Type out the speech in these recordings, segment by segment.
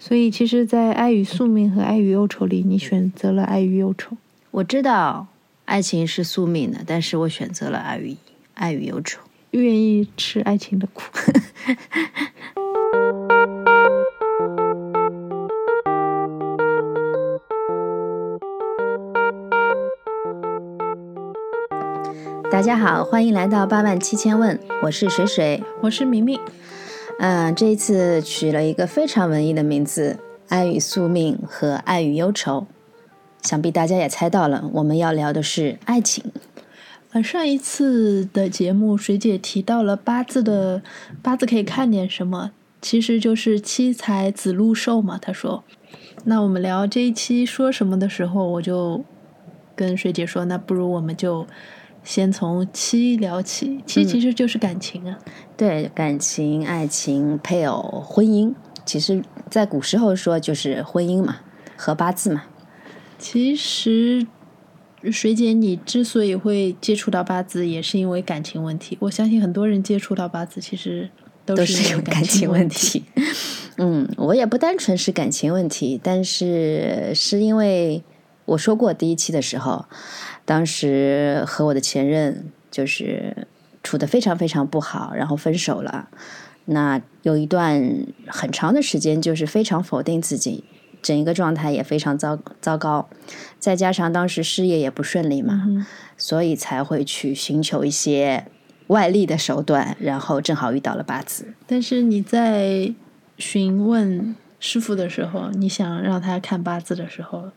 所以其实，在爱与宿命和爱与忧愁里，你选择了爱与忧愁。我知道爱情是宿命的，但是我选择了爱与爱与忧愁。愿意吃爱情的苦。大家好，欢迎来到八万七千问，我是水水，我是明明。嗯，这一次取了一个非常文艺的名字，《爱与宿命》和《爱与忧愁》。想必大家也猜到了，我们要聊的是爱情。呃，上一次的节目，水姐提到了八字的八字可以看点什么，其实就是七财子禄寿嘛。她说，那我们聊这一期说什么的时候，我就跟水姐说，那不如我们就。先从七聊起，七其实就是感情啊。对，感情、爱情、配偶、婚姻，其实在古时候说就是婚姻嘛，和八字嘛。其实，水姐，你之所以会接触到八字，也是因为感情问题。我相信很多人接触到八字，其实都是有感情问题。嗯，我也不单纯是感情问题，但是是因为我说过第一期的时候。当时和我的前任就是处的非常非常不好，然后分手了。那有一段很长的时间，就是非常否定自己，整一个状态也非常糟糟糕。再加上当时事业也不顺利嘛，所以才会去寻求一些外力的手段，然后正好遇到了八字。但是你在询问师傅的时候，你想让他看八字的时候。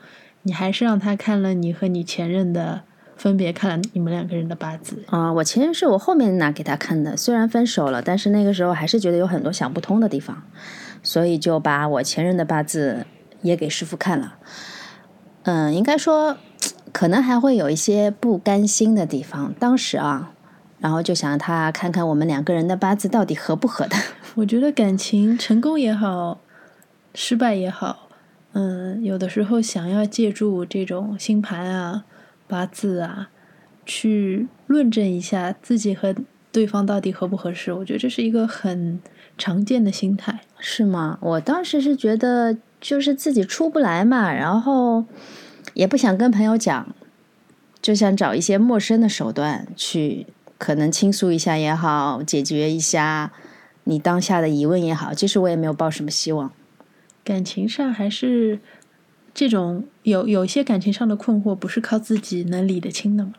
你还是让他看了你和你前任的，分别看了你们两个人的八字啊。我前任是我后面拿给他看的，虽然分手了，但是那个时候还是觉得有很多想不通的地方，所以就把我前任的八字也给师傅看了。嗯，应该说可能还会有一些不甘心的地方。当时啊，然后就想让他看看我们两个人的八字到底合不合的。我觉得感情成功也好，失败也好。嗯，有的时候想要借助这种星盘啊、八字啊，去论证一下自己和对方到底合不合适，我觉得这是一个很常见的心态，是吗？我当时是觉得就是自己出不来嘛，然后也不想跟朋友讲，就想找一些陌生的手段去，可能倾诉一下也好，解决一下你当下的疑问也好。其实我也没有抱什么希望。感情上还是这种有有些感情上的困惑，不是靠自己能理得清的吗？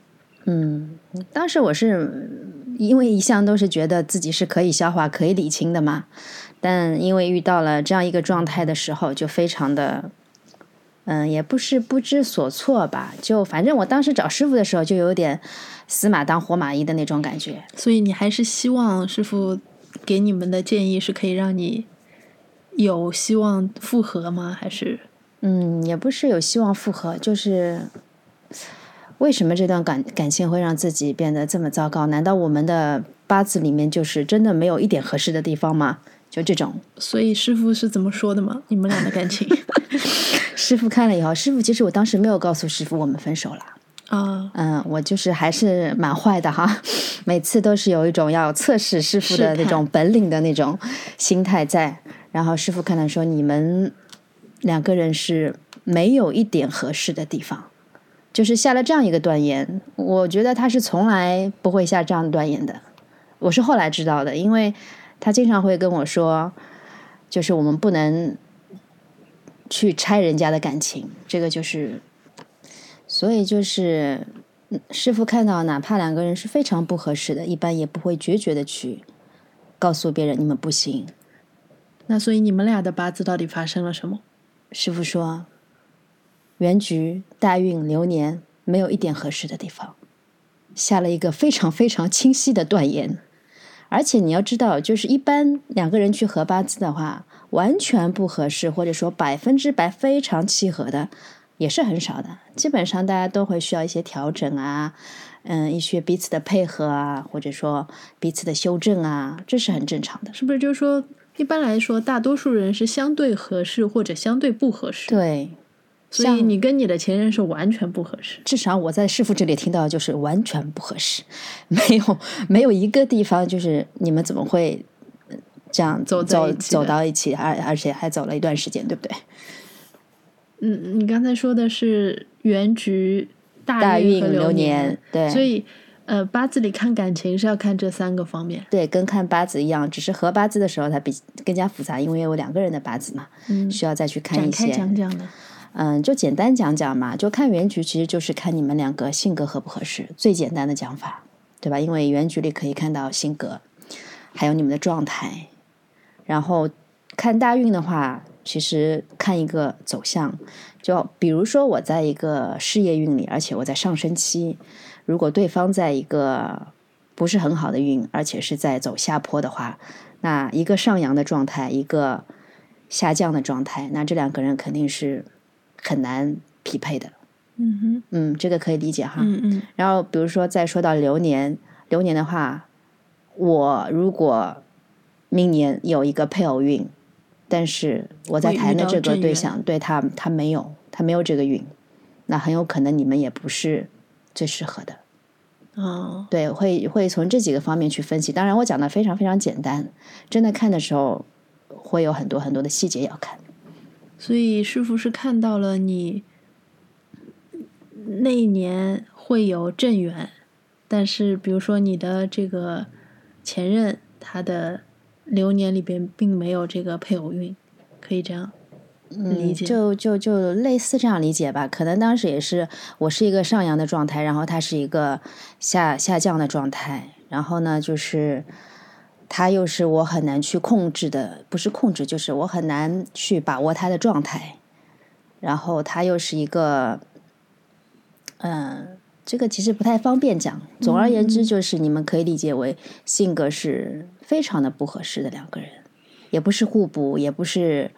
嗯，当时我是因为一向都是觉得自己是可以消化、可以理清的嘛，但因为遇到了这样一个状态的时候，就非常的，嗯，也不是不知所措吧，就反正我当时找师傅的时候，就有点死马当活马医的那种感觉。所以你还是希望师傅给你们的建议是可以让你。有希望复合吗？还是嗯，也不是有希望复合，就是为什么这段感感情会让自己变得这么糟糕？难道我们的八字里面就是真的没有一点合适的地方吗？就这种。所以师傅是怎么说的吗？你们俩的感情？师傅看了以后，师傅其实我当时没有告诉师傅我们分手了啊。嗯，我就是还是蛮坏的哈，每次都是有一种要测试师傅的那种本领的那种心态在。然后师傅看了说：“你们两个人是没有一点合适的地方，就是下了这样一个断言。我觉得他是从来不会下这样断言的。我是后来知道的，因为他经常会跟我说，就是我们不能去拆人家的感情。这个就是，所以就是师傅看到，哪怕两个人是非常不合适的，一般也不会决绝的去告诉别人你们不行。”那所以你们俩的八字到底发生了什么？师傅说，原局大运流年没有一点合适的地方，下了一个非常非常清晰的断言。而且你要知道，就是一般两个人去合八字的话，完全不合适，或者说百分之百非常契合的，也是很少的。基本上大家都会需要一些调整啊，嗯，一些彼此的配合啊，或者说彼此的修正啊，这是很正常的。是不是？就是说。一般来说，大多数人是相对合适或者相对不合适。对，所以你跟你的前任是完全不合适。至少我在师傅这里听到就是完全不合适，没有没有一个地方就是你们怎么会这样走走走到一起，而而且还走了一段时间，对不对？嗯，你刚才说的是原局、大大运运和流年，对，所以呃，八字里看感情是要看这三个方面。对，跟看八字一样，只是合八字的时候它比更加复杂，因为有两个人的八字嘛，嗯，需要再去看展开一些。讲讲的。嗯，就简单讲讲嘛，就看原局，其实就是看你们两个性格合不合适，最简单的讲法，对吧？因为原局里可以看到性格，还有你们的状态。然后看大运的话，其实看一个走向，就比如说我在一个事业运里，而且我在上升期，如果对方在一个不是很好的运，而且是在走下坡的话，那一个上扬的状态，一个下降的状态，那这两个人肯定是很难匹配的。嗯哼，嗯，这个可以理解哈。嗯嗯然后比如说再说到流年，流年的话，我如果明年有一个配偶运，但是我在谈的这个对象对他他没有，他没有这个运，那很有可能你们也不是最适合的。哦，对，会会从这几个方面去分析。当然，我讲的非常非常简单，真的看的时候会有很多很多的细节要看。所以师傅是看到了你那一年会有正缘，但是比如说你的这个前任，他的流年里边并没有这个配偶运，可以这样理嗯，解。就就就类似这样理解吧。可能当时也是我是一个上扬的状态，然后他是一个下下降的状态，然后呢，就是他又是我很难去控制的，不是控制，就是我很难去把握他的状态，然后他又是一个，嗯。这个其实不太方便讲。总而言之，就是你们可以理解为性格是非常的不合适的两个人，也不是互补，也不是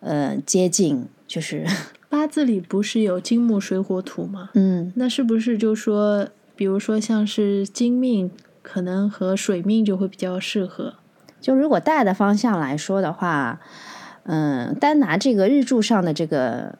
呃接近，就是 八字里不是有金木水火土吗？嗯。那是不是就说，比如说像是金命，可能和水命就会比较适合？就如果大的方向来说的话，嗯，单拿这个日柱上的这个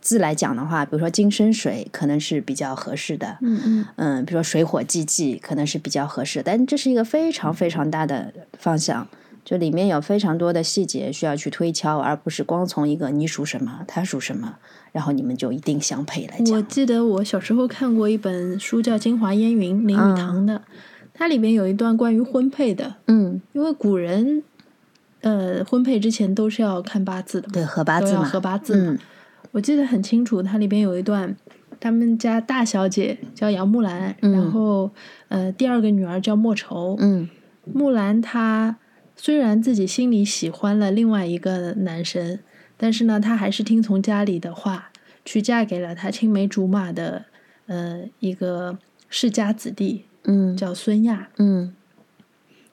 字来讲的话，比如说金生水可能是比较合适的，嗯嗯。嗯，比如说水火既济可能是比较合适的，但这是一个非常非常大的方向，就里面有非常多的细节需要去推敲，而不是光从一个你属什么，他属什么，然后你们就一定相配来讲我。记得我小时候看过一本书叫《京华烟云》，林语堂的，它里边有一段关于婚配的，嗯，因为古人，呃，婚配之前都是要看八字的嘛，对，合八字嘛，合八字嘛。嗯我记得很清楚，它里边有一段，他们家大小姐叫杨木兰，然后呃第二个女儿叫莫愁。嗯木兰她虽然自己心里喜欢了另外一个男生，但是呢，她还是听从家里的话，去嫁给了她青梅竹马的呃一个世家子弟，嗯叫孙亚。嗯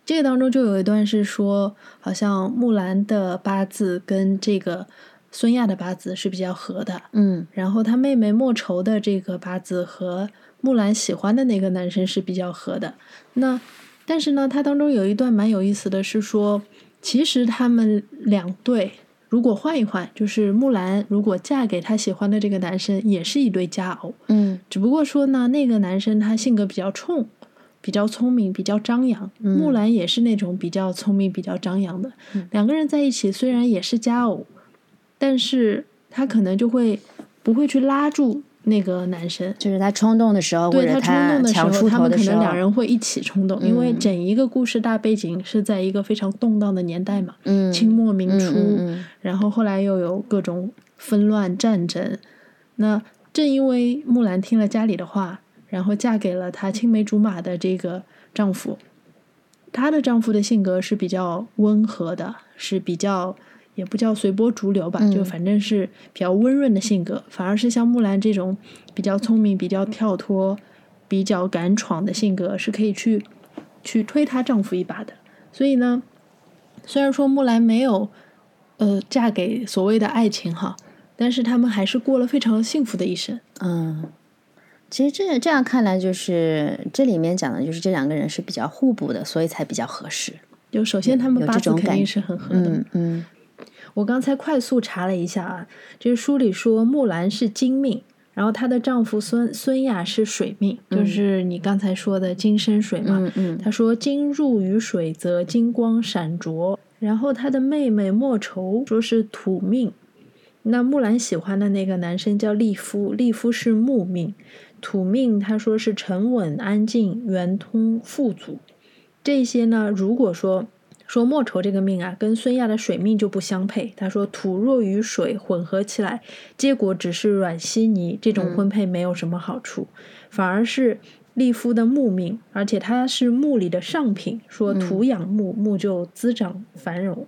这个当中就有一段是说，好像木兰的八字跟这个孙亚的八字是比较合的，嗯然后她妹妹莫愁的这个八字和木兰喜欢的那个男生是比较合的。那但是呢，它当中有一段蛮有意思的是说，其实他们两对如果换一换，就是木兰如果嫁给她喜欢的这个男生，也是一对佳偶。嗯只不过说呢，那个男生他性格比较冲，比较聪明，比较张扬。木兰也是那种比较聪明、比较张扬的。两个人在一起虽然也是佳偶，但是他可能就会不会去拉住那个男生。就是他冲动的时候，对他冲动的时候，他们可能两人会一起冲动，因为整一个故事大背景是在一个非常动荡的年代嘛，嗯清末明初，然后后来又有各种纷乱战争。那正因为木兰听了家里的话，然后嫁给了她青梅竹马的这个丈夫，她的丈夫的性格是比较温和的，是比较也不叫随波逐流吧，就反正是比较温润的性格，反而是像木兰这种比较聪明、比较跳脱、比较敢闯的性格，是可以去去推她丈夫一把的。所以呢，虽然说木兰没有呃嫁给所谓的爱情哈，但是他们还是过了非常幸福的一生。嗯，其实这这样看来，就是这里面讲的就是这两个人是比较互补的，所以才比较合适。就首先他们八字肯定是很合的。嗯嗯我刚才快速查了一下啊，这书里说木兰是金命，然后她的丈夫孙孙亚是水命，就是你刚才说的金生水嘛。嗯嗯她说金入于水，则金光闪灼。然后她的妹妹莫愁说是土命。那木兰喜欢的那个男生叫利夫，利夫是木命。土命他说是沉稳安静、圆通富足。这些呢，如果说说莫愁这个命啊，跟孙亚的水命就不相配。他说土若与水混合起来，结果只是软稀泥，这种婚配没有什么好处，反而是利夫的木命，而且他是木里的上品，说土养木，木就滋长繁荣。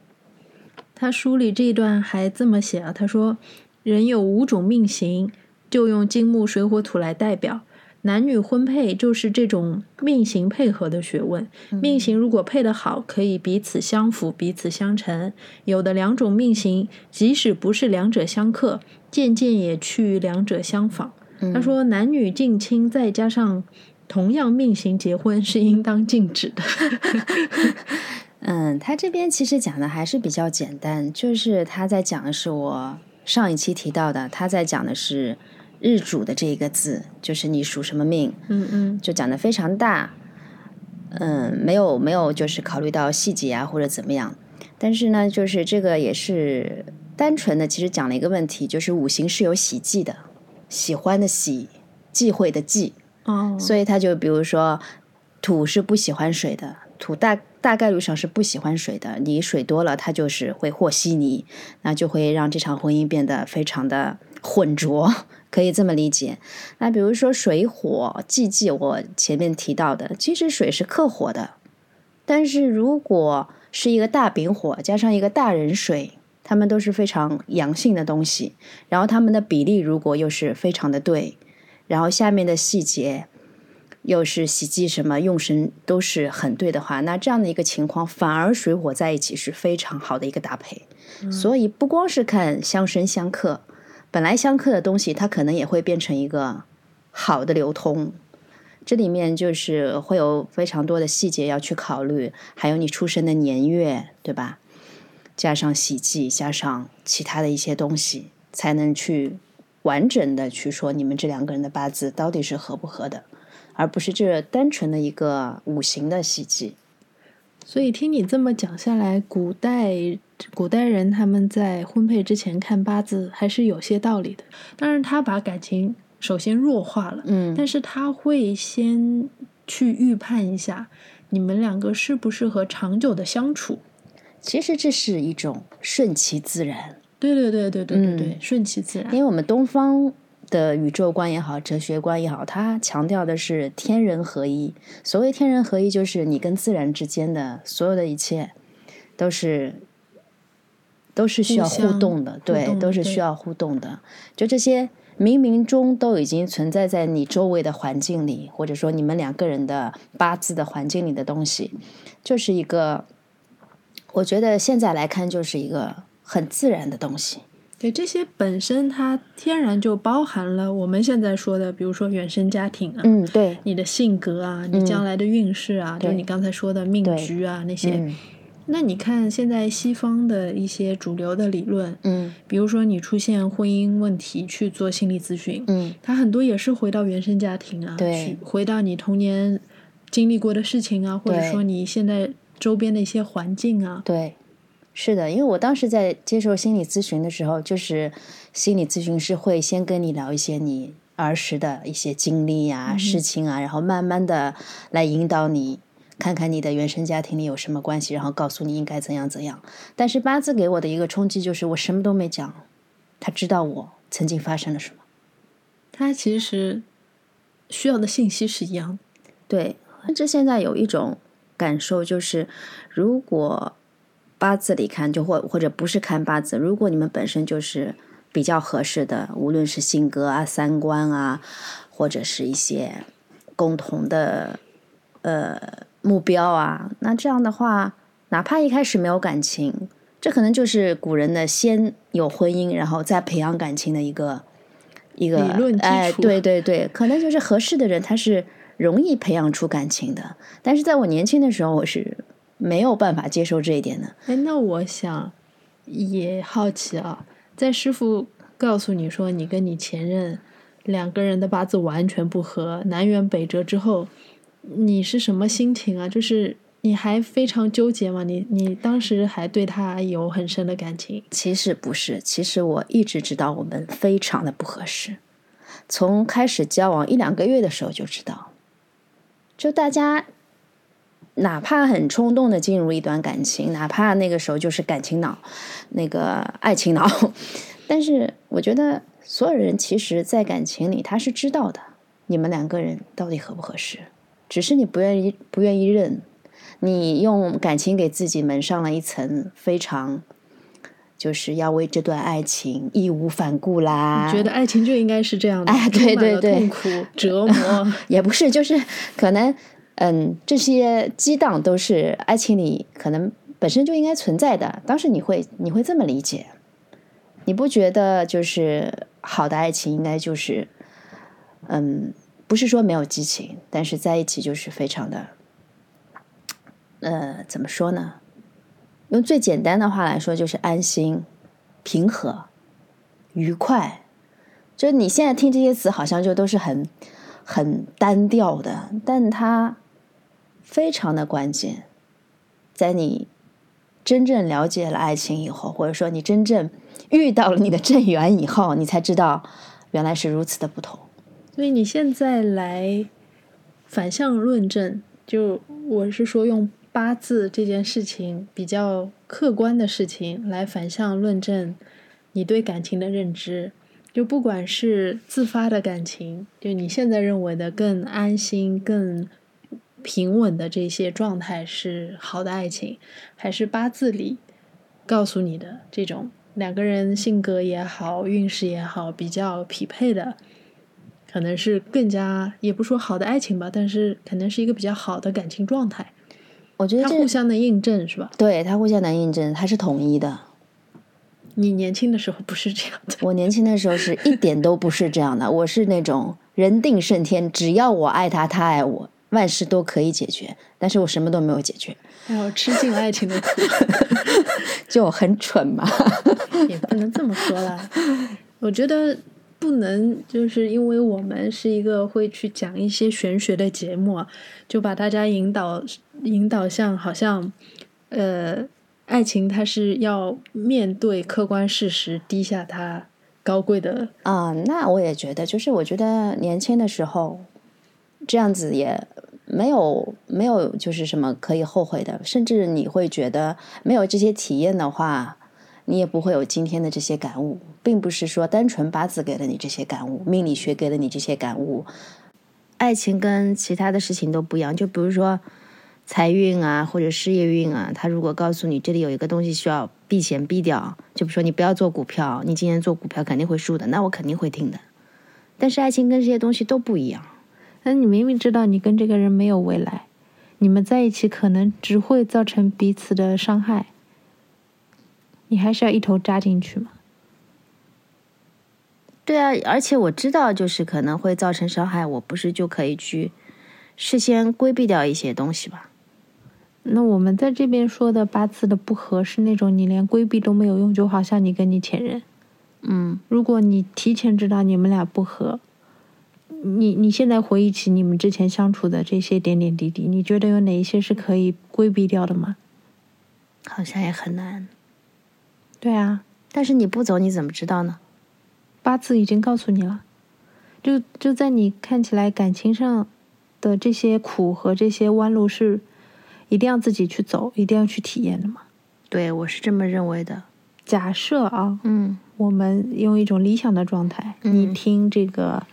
他书里这一段还这么写啊，他说人有五种命型，就用金木水火土来代表。男女婚配就是这种命型配合的学问。命型如果配得好，可以彼此相辅、彼此相成。有的两种命型，即使不是两者相克，渐渐也趋于两者相仿。他说，男女近亲再加上同样命型结婚是应当禁止的。嗯，他这边其实讲的还是比较简单，就是他在讲的是我上一期提到的，他在讲的是。日主的这一个字，就是你属什么命，嗯嗯，就讲的非常大，嗯，没有没有，就是考虑到细节啊或者怎么样。但是呢，就是这个也是单纯的，其实讲了一个问题，就是五行是有喜忌的，喜欢的喜，忌讳的忌，哦，所以他就比如说土是不喜欢水的，土大大概率上是不喜欢水的，你水多了，它就是会和稀泥，那就会让这场婚姻变得非常的浑浊。可以这么理解，那比如说水火既济，我前面提到的，其实水是克火的，但是如果是一个大丙火加上一个大壬水，它们都是非常阳性的东西，然后它们的比例如果又是非常的对，然后下面的细节又是喜忌什么用神都是很对的话，那这样的一个情况反而水火在一起是非常好的一个搭配，所以不光是看相生相克。本来相克的东西，它可能也会变成一个好的流通。这里面就是会有非常多的细节要去考虑，还有你出生的年月，对吧？加上喜忌，加上其他的一些东西，才能去完整的去说你们这两个人的八字到底是合不合的，而不是这单纯的一个五行的喜忌。所以听你这么讲下来，古代古代人他们在婚配之前看八字还是有些道理的。当然，他把感情首先弱化了，嗯，但是他会先去预判一下你们两个适不适合长久的相处。其实这是一种顺其自然。对对对对对对对，顺其自然。因为我们东方。的宇宙观也好，哲学观也好，它强调的是天人合一。所谓天人合一，就是你跟自然之间的所有的一切，都是都是需要互动的，对，都是需要互动的。就这些冥冥中都已经存在在你周围的环境里，或者说你们两个人的八字的环境里的东西，就是一个，我觉得现在来看就是一个很自然的东西。对这些本身，它天然就包含了我们现在说的，比如说原生家庭啊，嗯，对，你的性格啊，你将来的运势啊，就你刚才说的命局啊那些。那你看现在西方的一些主流的理论，嗯，比如说你出现婚姻问题去做心理咨询，嗯，它很多也是回到原生家庭啊，对，回到你童年经历过的事情啊，或者说你现在周边的一些环境啊，对。是的，因为我当时在接受心理咨询的时候，就是心理咨询师会先跟你聊一些你儿时的一些经历啊、事情啊，然后慢慢的来引导你看看你的原生家庭里有什么关系，然后告诉你应该怎样怎样。但是八字给我的一个冲击就是我什么都没讲，他知道我曾经发生了什么。他其实需要的信息是一样的。对，这现在有一种感受就是，如果。八字里看，就或或者不是看八字，如果你们本身就是比较合适的，无论是性格啊、三观啊，或者是一些共同的呃目标啊，那这样的话，哪怕一开始没有感情，这可能就是古人的先有婚姻，然后再培养感情的一个一个理论哎，对对对，可能就是合适的人，他是容易培养出感情的。但是在我年轻的时候，我是。没有办法接受这一点的。哎，那我想也好奇啊，在师傅告诉你说你跟你前任两个人的八字完全不合，南辕北辙之后，你是什么心情啊？就是你还非常纠结吗？你你当时还对他有很深的感情？其实不是，其实我一直知道我们非常的不合适，从开始交往一两个月的时候就知道，就大家哪怕很冲动的进入一段感情，哪怕那个时候就是感情脑，那个爱情脑，但是我觉得。所有人其实，在感情里，他是知道的，你们两个人到底合不合适，只是你不愿意，不愿意认。你用感情给自己蒙上了一层非常，就是要为这段爱情义无反顾啦。觉得爱情就应该是这样的，哎，对对对，痛苦折磨 也不是，就是可能，嗯，这些激荡都是爱情里可能本身就应该存在的。当时你会，你会这么理解。你不觉得就是好的爱情应该就是，嗯，不是说没有激情，但是在一起就是非常的，呃，怎么说呢？用最简单的话来说，就是安心、平和、愉快。就你现在听这些词，好像就都是很很单调的，但它非常的关键，在你真正了解了爱情以后，或者说你真正。遇到了你的正缘以后，你才知道原来是如此的不同。所以你现在来反向论证，就我是说用八字这件事情比较客观的事情来反向论证你对感情的认知。就不管是自发的感情，就你现在认为的更安心、更平稳的这些状态是好的爱情，还是八字里告诉你的这种。两个人性格也好，运势也好，比较匹配的，可能是更加也不说好的爱情吧，但是可能是一个比较好的感情状态。我觉得它互相的印证是吧？对，他互相能印证，它是统一的。你年轻的时候不是这样的？我年轻的时候是一点都不是这样的，我是那种人定胜天，只要我爱他，他爱我，万事都可以解决。但是我什么都没有解决。还有吃尽爱情的苦，就很蠢嘛？也不能这么说啦。我觉得不能，就是因为我们是一个会去讲一些玄学的节目，就把大家引导引导向好像，呃，爱情它是要面对客观事实，低下它高贵的啊。那我也觉得，就是我觉得年轻的时候这样子也。没有，没有，就是什么可以后悔的，甚至你会觉得没有这些体验的话，你也不会有今天的这些感悟，并不是说单纯八字给了你这些感悟，命理学给了你这些感悟，爱情跟其他的事情都不一样。就比如说财运啊，或者事业运啊，他如果告诉你这里有一个东西需要避险避掉，就比如说你不要做股票，你今年做股票肯定会输的，那我肯定会听的。但是爱情跟这些东西都不一样。那你明明知道你跟这个人没有未来，你们在一起可能只会造成彼此的伤害，你还是要一头扎进去吗？对啊，而且我知道就是可能会造成伤害，我不是就可以去事先规避掉一些东西吧？那我们在这边说的八字的不合是那种你连规避都没有用，就好像你跟你前任，嗯，如果你提前知道你们俩不合。你你现在回忆起你们之前相处的这些点点滴滴，你觉得有哪一些是可以规避掉的吗？好像也很难。对啊，但是你不走，你怎么知道呢？八字已经告诉你了，就就在你看起来感情上的这些苦和这些弯路是一定要自己去走，一定要去体验的嘛？对，我是这么认为的。假设啊，嗯，我们用一种理想的状态，你听这个。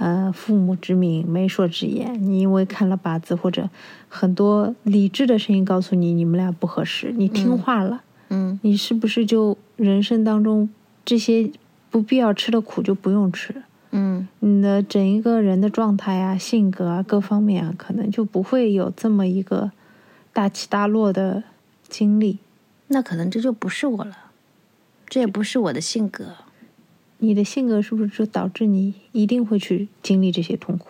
呃，父母之命，媒妁之言。你因为看了八字，或者很多理智的声音告诉你你们俩不合适，你听话了，嗯，你是不是就人生当中这些不必要吃的苦就不用吃？嗯，你的整一个人的状态啊、性格啊各方面啊，可能就不会有这么一个大起大落的经历。那可能这就不是我了，这也不是我的性格。你的性格是不是就导致你一定会去经历这些痛苦？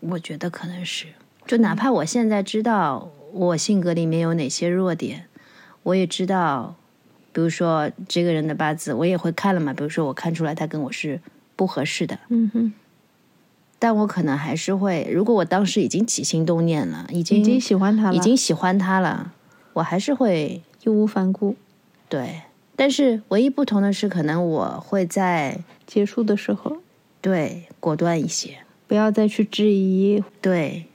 我觉得可能是，就哪怕我现在知道我性格里面有哪些弱点，我也知道，比如说这个人的八字，我也会看了嘛。比如说我看出来他跟我是不合适的，嗯哼，但我可能还是会，如果我当时已经起心动念了，已经已经喜欢他了，已经喜欢他了，我还是会义无反顾。对。但是唯一不同的是，可能我会在结束的时候，对果断一些，不要再去质疑，对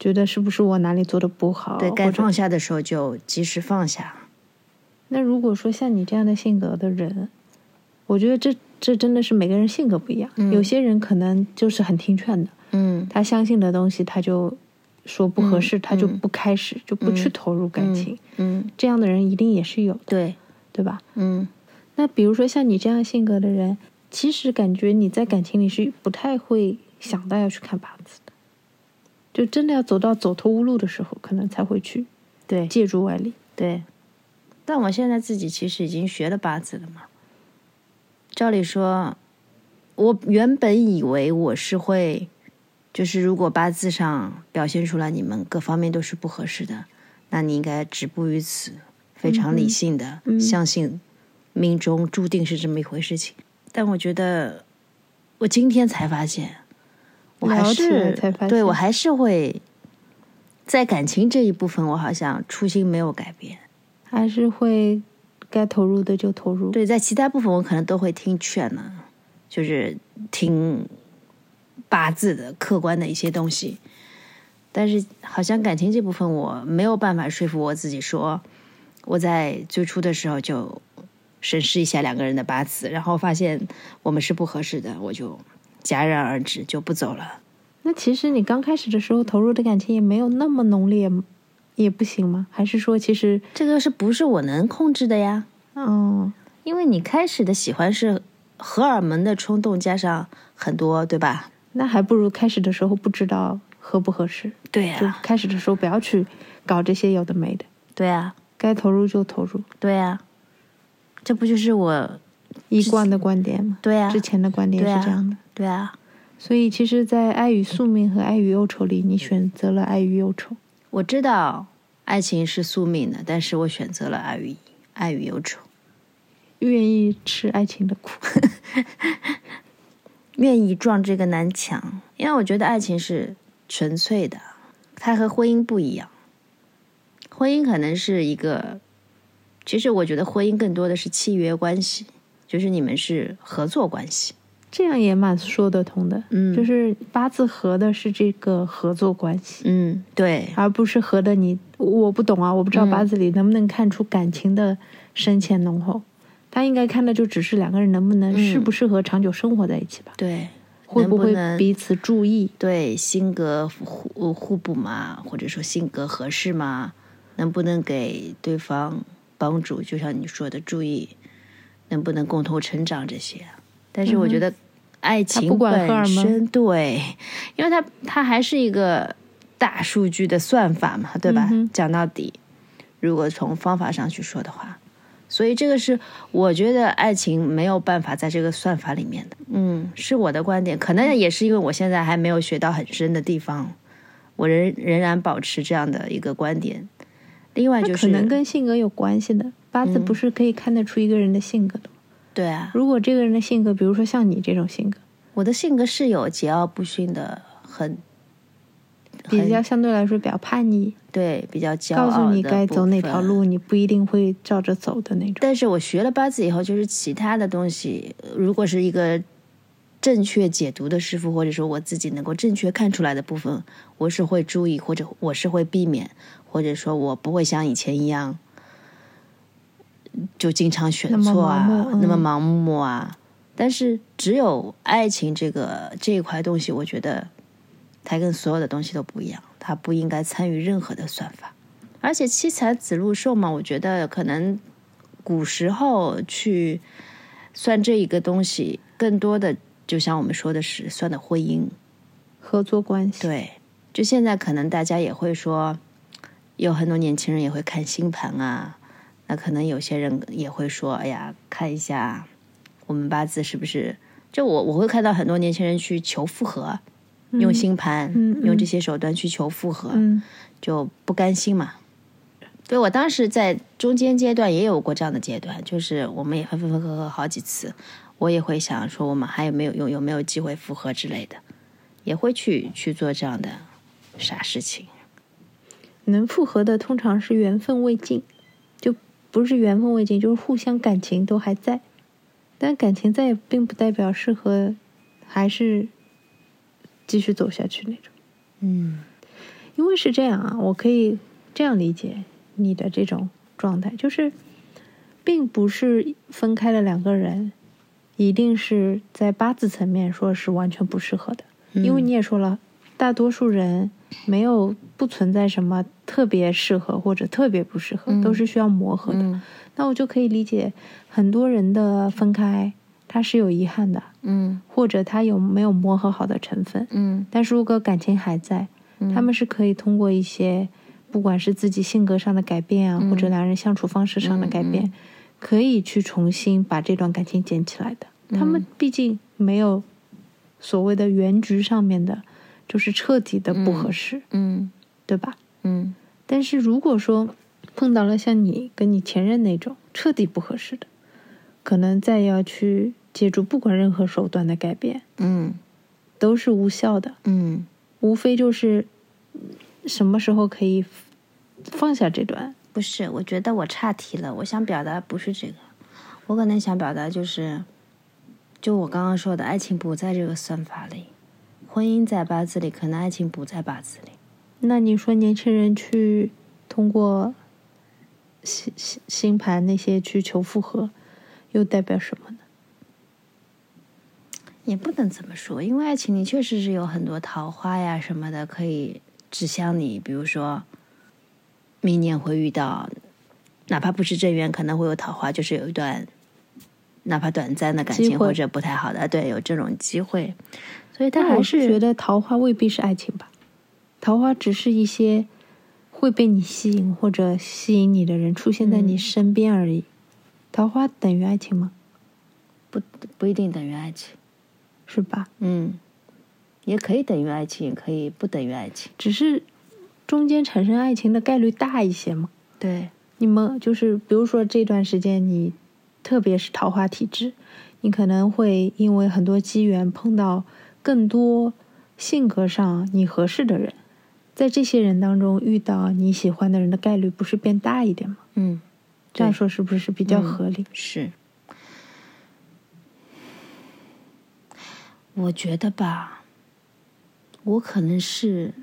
觉得是不是我哪里做的不好，对，该放下的时候就及时放下。那如果说像你这样的性格的人，我觉得这这真的是每个人性格不一样。有些人可能就是很听劝的，嗯他相信的东西他就说不合适，他就不开始，就不去投入感情。嗯，这样的人一定也是有的，对，对吧？嗯那比如说像你这样性格的人，其实感觉你在感情里是不太会想到要去看八字的，就真的要走到走投无路的时候，可能才会去对借助外力。对。但我现在自己其实已经学了八字了嘛。照理说，我原本以为我是会，就是如果八字上表现出来你们各方面都是不合适的，那你应该止步于此，非常理性的、嗯相信命中注定是这么一回事情。但我觉得，我今天才发现，我还是对我还是会在感情这一部分，我好像初心没有改变。还是会该投入的就投入。对，在其他部分我可能都会听劝呢，就是听八字的客观的一些东西，但是好像感情这部分我没有办法说服我自己说，我在最初的时候就审视一下两个人的八字，然后发现我们是不合适的，我就戛然而止，就不走了。那其实你刚开始的时候投入的感情也没有那么浓烈，也不行吗？还是说其实，这个是不是我能控制的呀？嗯，因为你开始的喜欢是荷尔蒙的冲动加上很多，对吧？那还不如开始的时候不知道合不合适，对呀、就开始的时候不要去搞这些有的没的，对呀、该投入就投入，对呀、这不就是我一贯的观点嘛。对呀、之前的观点是这样的，对啊，所以其实，在爱与宿命和爱与忧愁里，你选择了爱与忧愁。我知道爱情是宿命的，但是我选择了爱与爱与忧愁，愿意吃爱情的苦，愿意撞这个南墙，因为我觉得爱情是纯粹的，它和婚姻不一样。婚姻可能是一个，其实我觉得婚姻更多的是契约关系，就是你们是合作关系。这样也蛮说得通的。嗯就是八字合的是这个合作关系，嗯，对，而不是合的你。我不懂啊，我不知道嗯八字里能不能看出感情的深浅浓厚。他应该看的就只是两个人能不能嗯适不适合长久生活在一起吧，对，会不会彼此注意？对性格互互补嘛，或者说性格合适嘛，能不能给对方帮助？就像你说的，注意能不能共同成长这些。但是我觉得爱情本身，对，因为它它还是一个大数据的算法嘛，对吧？嗯讲到底，如果从方法上去说的话，所以这个是我觉得爱情没有办法在这个算法里面的。嗯，是我的观点，可能也是因为我现在还没有学到很深的地方，我仍仍然保持这样的一个观点。另外就是可能跟性格有关系的。八字嗯不是可以看得出一个人的性格的吗？对啊，如果这个人的性格，比如说像你这种性格，我的性格是有桀骜不驯的，很比较相对来说比较叛逆，对比较骄傲告诉你该走哪条路，你不一定会照着走的那种。但是我学了八字以后，就是其他的东西，呃如果是一个正确解读的师傅，或者说我自己能够正确看出来的部分，我是会注意，或者我是会避免，或者说我不会像以前一样，就经常选错啊，那么盲目啊。但是只有爱情这个这一块东西，我觉得它跟所有的东西都不一样，它不应该参与任何的算法。而且七彩子禄寿嘛，我觉得可能古时候去算这一个东西，更多的就像我们说的是算的婚姻。合作关系，对，就现在可能大家也会说，有很多年轻人也会看星盘啊，那可能有些人也会说，哎呀，看一下我们八字是不是？就我我会看到很多年轻人去求复合，用星盘，用这些手段去求复合，嗯，就不甘心嘛。对我当时在中间阶段也有过这样的阶段，就是我们也分分分合合好几次，我也会想说我们还有没有用有没有机会复合之类的，也会去去做这样的傻事情。能复合的通常是缘分未尽，就不是缘分未尽，就是互相感情都还在，但感情在并不代表适合还是继续走下去那种。嗯。因为是这样啊，我可以这样理解你的这种状态，就是并不是分开了两个人一定是在八字层面说是完全不适合的，因为你也说了，大多数人没有不存在什么特别适合或者特别不适合，嗯。都是需要磨合的。嗯。那我就可以理解很多人的分开，他是有遗憾的，嗯。或者他有没有磨合好的成分。嗯。但是如果感情还在，他们是可以通过一些，不管是自己性格上的改变啊，或者两人相处方式上的改变，可以去重新把这段感情捡起来的。他们毕竟没有所谓的原局上面的，就是彻底的不合适，嗯对吧？嗯但是如果说碰到了像你跟你前任那种彻底不合适的，可能再要去借助不管任何手段的改变，嗯都是无效的。嗯无非就是什么时候可以放下这段。不是，我觉得我岔题了。我想表达不是这个，我可能想表达就是，就我刚刚说的，爱情不在这个算法里，婚姻在八字里，可能爱情不在八字里。那你说年轻人去通过星星星盘那些去求复合，又代表什么呢？也不能这么说，因为爱情里确实是有很多桃花呀什么的，可以指向你。比如说，明年会遇到，哪怕不是正缘，可能会有桃花，就是有一段，哪怕短暂的感情或者不太好的，对，有这种机会。所以他还是觉得桃花未必是爱情吧，桃花只是一些会被你吸引或者吸引你的人出现在你身边而已。桃花等于爱情吗？不不一定等于爱情，是吧？嗯，也可以等于爱情，也可以不等于爱情。只是中间产生爱情的概率大一些嘛。对，你们就是比如说这段时间你，特别是桃花体质，你可能会因为很多机缘碰到更多性格上你合适的人，在这些人当中遇到你喜欢的人的概率不是变大一点吗？嗯，这样说是不是比较嗯合理？是。我觉得吧，我可能是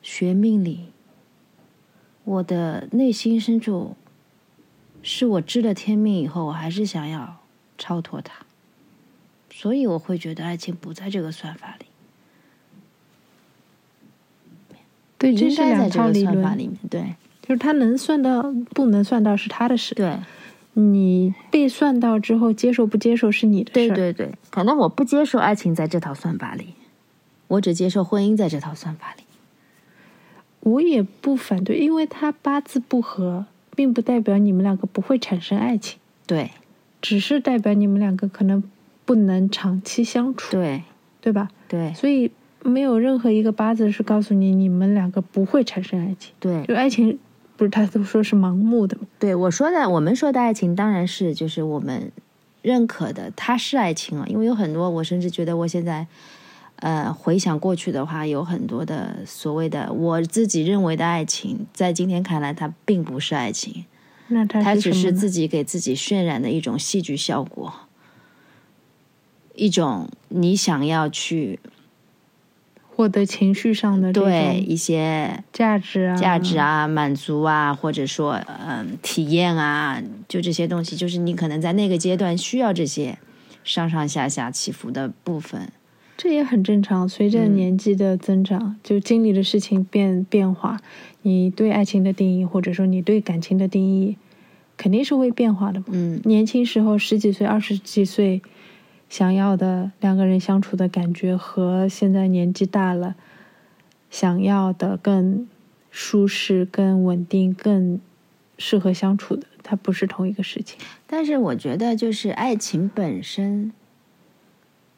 学命理，我的内心深处，是我知了天命以后，我还是想要超脱它，所以我会觉得爱情不在这个算法里，对，这是应该在两套理这个算法论，里面。对就是他能算到不能算到是他的事，对你被算到之后接受不接受是你的事。对对对，可能我不接受爱情在这套算法里，我只接受婚姻在这套算法里。我也不反对，因为他八字不合，并不代表你们两个不会产生爱情，对只是代表你们两个可能不能长期相处，对对吧？对所以没有任何一个八字是告诉你你们两个不会产生爱情，对就爱情不是他都说是盲目的吗？对，我说的，我们说的爱情当然是就是我们认可的，它是爱情啊。因为有很多，我甚至觉得我现在，呃，回想过去的话，有很多的所谓的我自己认为的爱情，在今天看来，它并不是爱情，那他它只是自己给自己渲染的一种戏剧效果，一种你想要去获得情绪上的对一些价值啊，价值啊、满足啊，或者说嗯体验啊，就这些东西，就是你可能在那个阶段需要这些上上下下起伏的部分。这也很正常。随着嗯年纪的增长，就经历的事情变变化，你对爱情的定义，或者说你对感情的定义，肯定是会变化的嘛。嗯年轻时候十几岁、二十几岁想要的两个人相处的感觉，和现在年纪大了想要的更舒适、更稳定、更适合相处的，它不是同一个事情。但是我觉得，就是爱情本身，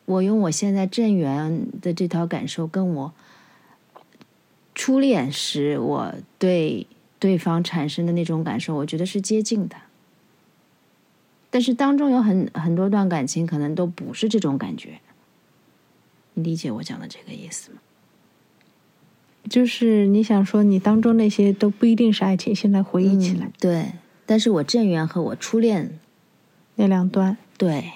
我用我现在正缘的这套感受，跟我初恋时我对对方产生的那种感受，我觉得是接近的。但是当中有很很多段感情，可能都不是这种感觉。你理解我讲的这个意思吗？就是你想说，你当中那些都不一定是爱情。现在回忆起来，对。但是我正缘和我初恋那两段，对。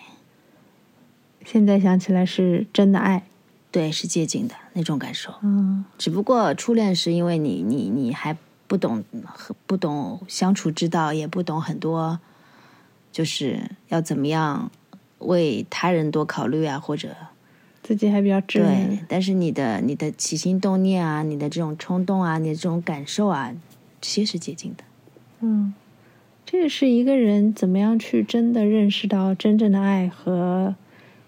现在想起来是真的爱，对，是接近的那种感受。嗯。只不过初恋是因为你你你还不懂不懂相处之道，也不懂很多，就是要怎么样为他人多考虑啊，或者。自己还比较稚嫩，但是你的你的起心动念啊，你的这种冲动啊，你的这种感受啊，这些是接近的。嗯，这也是一个人怎么样去真的认识到真正的爱和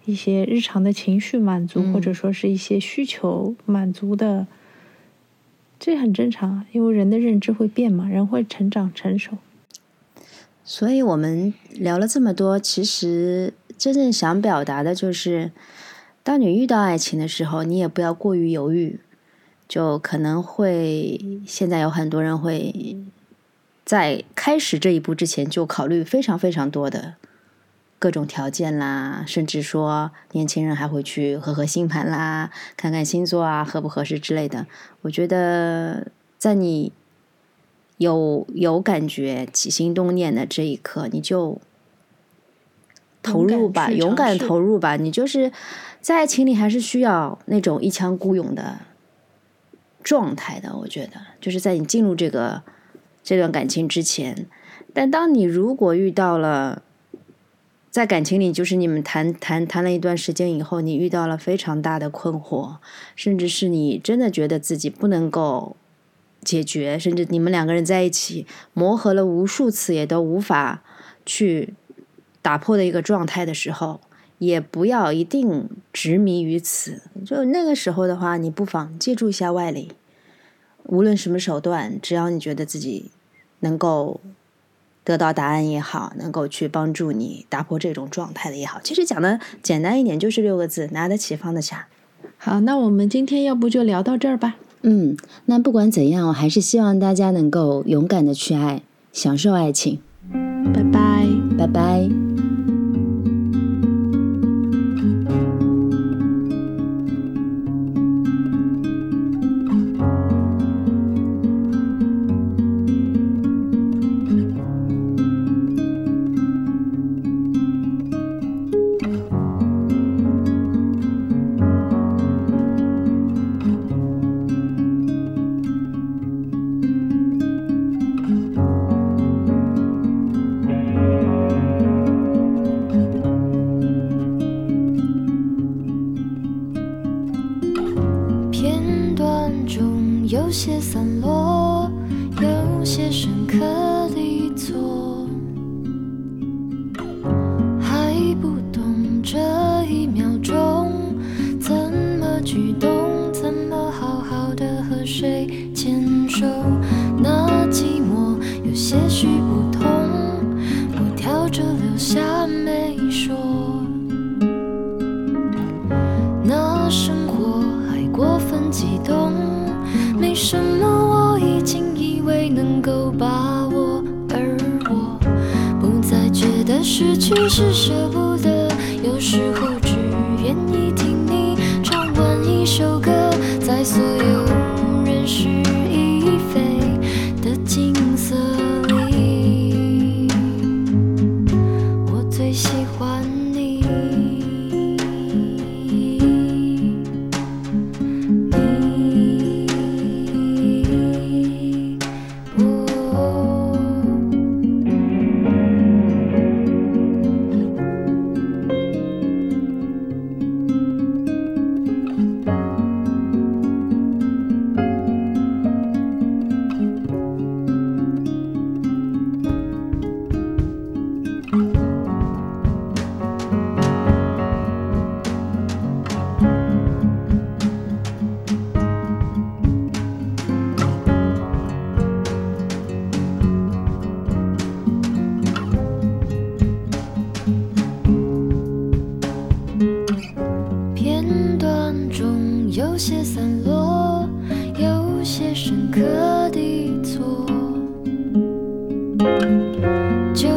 一些日常的情绪满足，或者说是一些需求满足的，这很正常，因为人的认知会变嘛，人会成长成熟。所以我们聊了这么多，其实真正想表达的就是。当你遇到爱情的时候，你也不要过于犹豫，就可能会现在有很多人会在开始这一步之前就考虑非常非常多的各种条件啦，甚至说年轻人还会去合合星盘啦，看看星座啊合不合适之类的。我觉得在你有有感觉起心动念的这一刻，你就投入吧，勇敢投入吧，你就是。在爱情里还是需要那种一腔孤勇的状态的，我觉得就是在你进入这个这段感情之前。但当你如果遇到了在感情里，就是你们谈谈谈了一段时间以后，你遇到了非常大的困惑，甚至是你真的觉得自己不能够解决，甚至你们两个人在一起磨合了无数次，也都无法去打破的一个状态的时候。也不要一定执迷于此。就那个时候的话，你不妨借助一下外力，无论什么手段，只要你觉得自己能够得到答案也好，能够去帮助你打破这种状态的也好。其实讲的简单一点，就是六个字：拿得起，放得下。好，那我们今天要不就聊到这儿吧。嗯，那不管怎样，我还是希望大家能够勇敢的去爱，享受爱情。拜拜，拜拜。失去是舍不得有时候只愿意听你唱完一首歌在所有些散落有些深刻的错就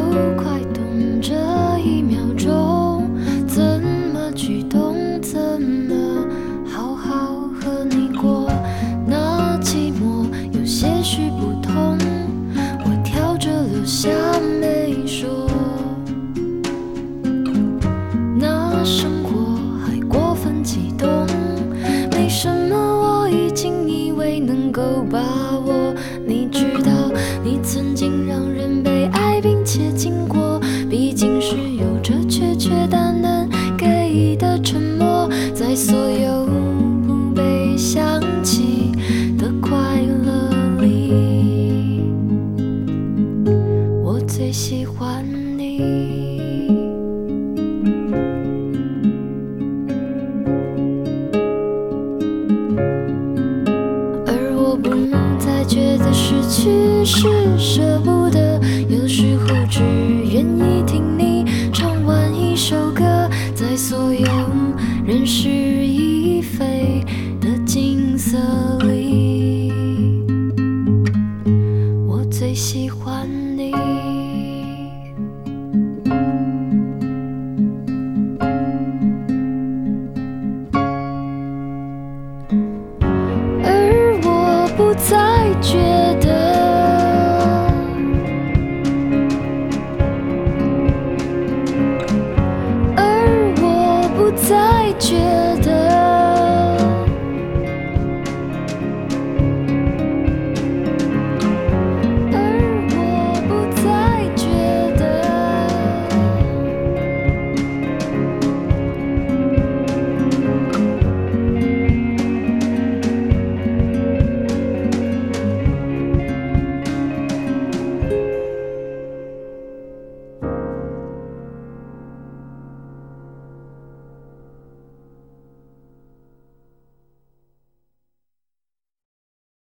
是